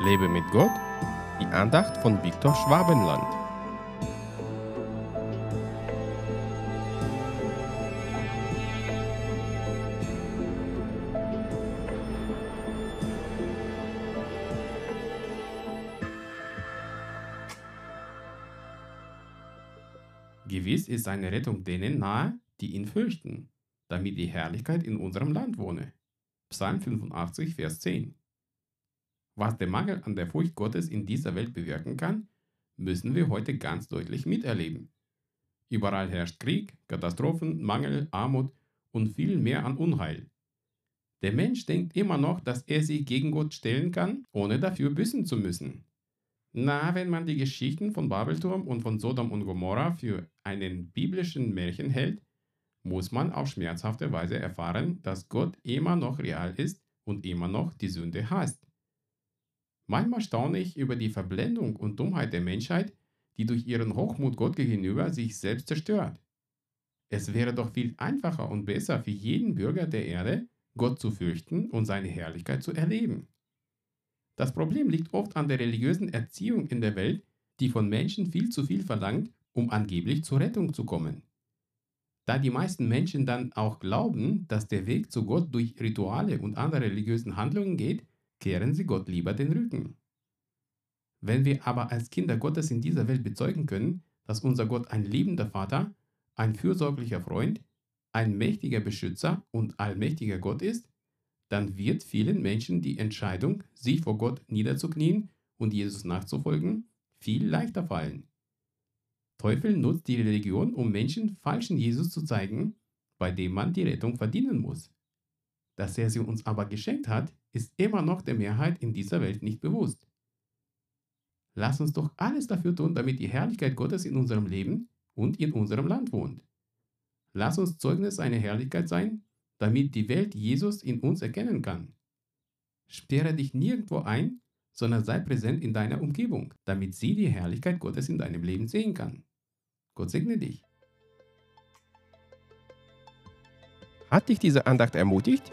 Lebe mit Gott, die Andacht von Viktor Schwabenland. Gewiss ist seine Rettung denen nahe, die ihn fürchten, damit die Herrlichkeit in unserem Land wohne. Psalm 85, Vers 10. Was der Mangel an der Furcht Gottes in dieser Welt bewirken kann, müssen wir heute ganz deutlich miterleben. Überall herrscht Krieg, Katastrophen, Mangel, Armut und viel mehr an Unheil. Der Mensch denkt immer noch, dass er sich gegen Gott stellen kann, ohne dafür büßen zu müssen. Na, wenn man die Geschichten von Babelturm und von Sodom und Gomorra für einen biblischen Märchen hält, muss man auf schmerzhafte Weise erfahren, dass Gott immer noch real ist und immer noch die Sünde hasst. Manchmal staune ich über die Verblendung und Dummheit der Menschheit, die durch ihren Hochmut Gott gegenüber sich selbst zerstört. Es wäre doch viel einfacher und besser für jeden Bürger der Erde, Gott zu fürchten und seine Herrlichkeit zu erleben. Das Problem liegt oft an der religiösen Erziehung in der Welt, die von Menschen viel zu viel verlangt, um angeblich zur Rettung zu kommen. Da die meisten Menschen dann auch glauben, dass der Weg zu Gott durch Rituale und andere religiösen Handlungen geht, kehren sie Gott lieber den Rücken. Wenn wir aber als Kinder Gottes in dieser Welt bezeugen können, dass unser Gott ein liebender Vater, ein fürsorglicher Freund, ein mächtiger Beschützer und allmächtiger Gott ist, dann wird vielen Menschen die Entscheidung, sich vor Gott niederzuknien und Jesus nachzufolgen, viel leichter fallen. Teufel nutzt die Religion, um Menschen falschen Jesus zu zeigen, bei dem man die Rettung verdienen muss. Dass er sie uns aber geschenkt hat, ist immer noch der Mehrheit in dieser Welt nicht bewusst. Lass uns doch alles dafür tun, damit die Herrlichkeit Gottes in unserem Leben und in unserem Land wohnt. Lass uns Zeugnis seiner Herrlichkeit sein damit die Welt Jesus in uns erkennen kann. Sperre dich nirgendwo ein, sondern sei präsent in deiner Umgebung, damit sie die Herrlichkeit Gottes in deinem Leben sehen kann. Gott segne dich. Hat dich diese Andacht ermutigt?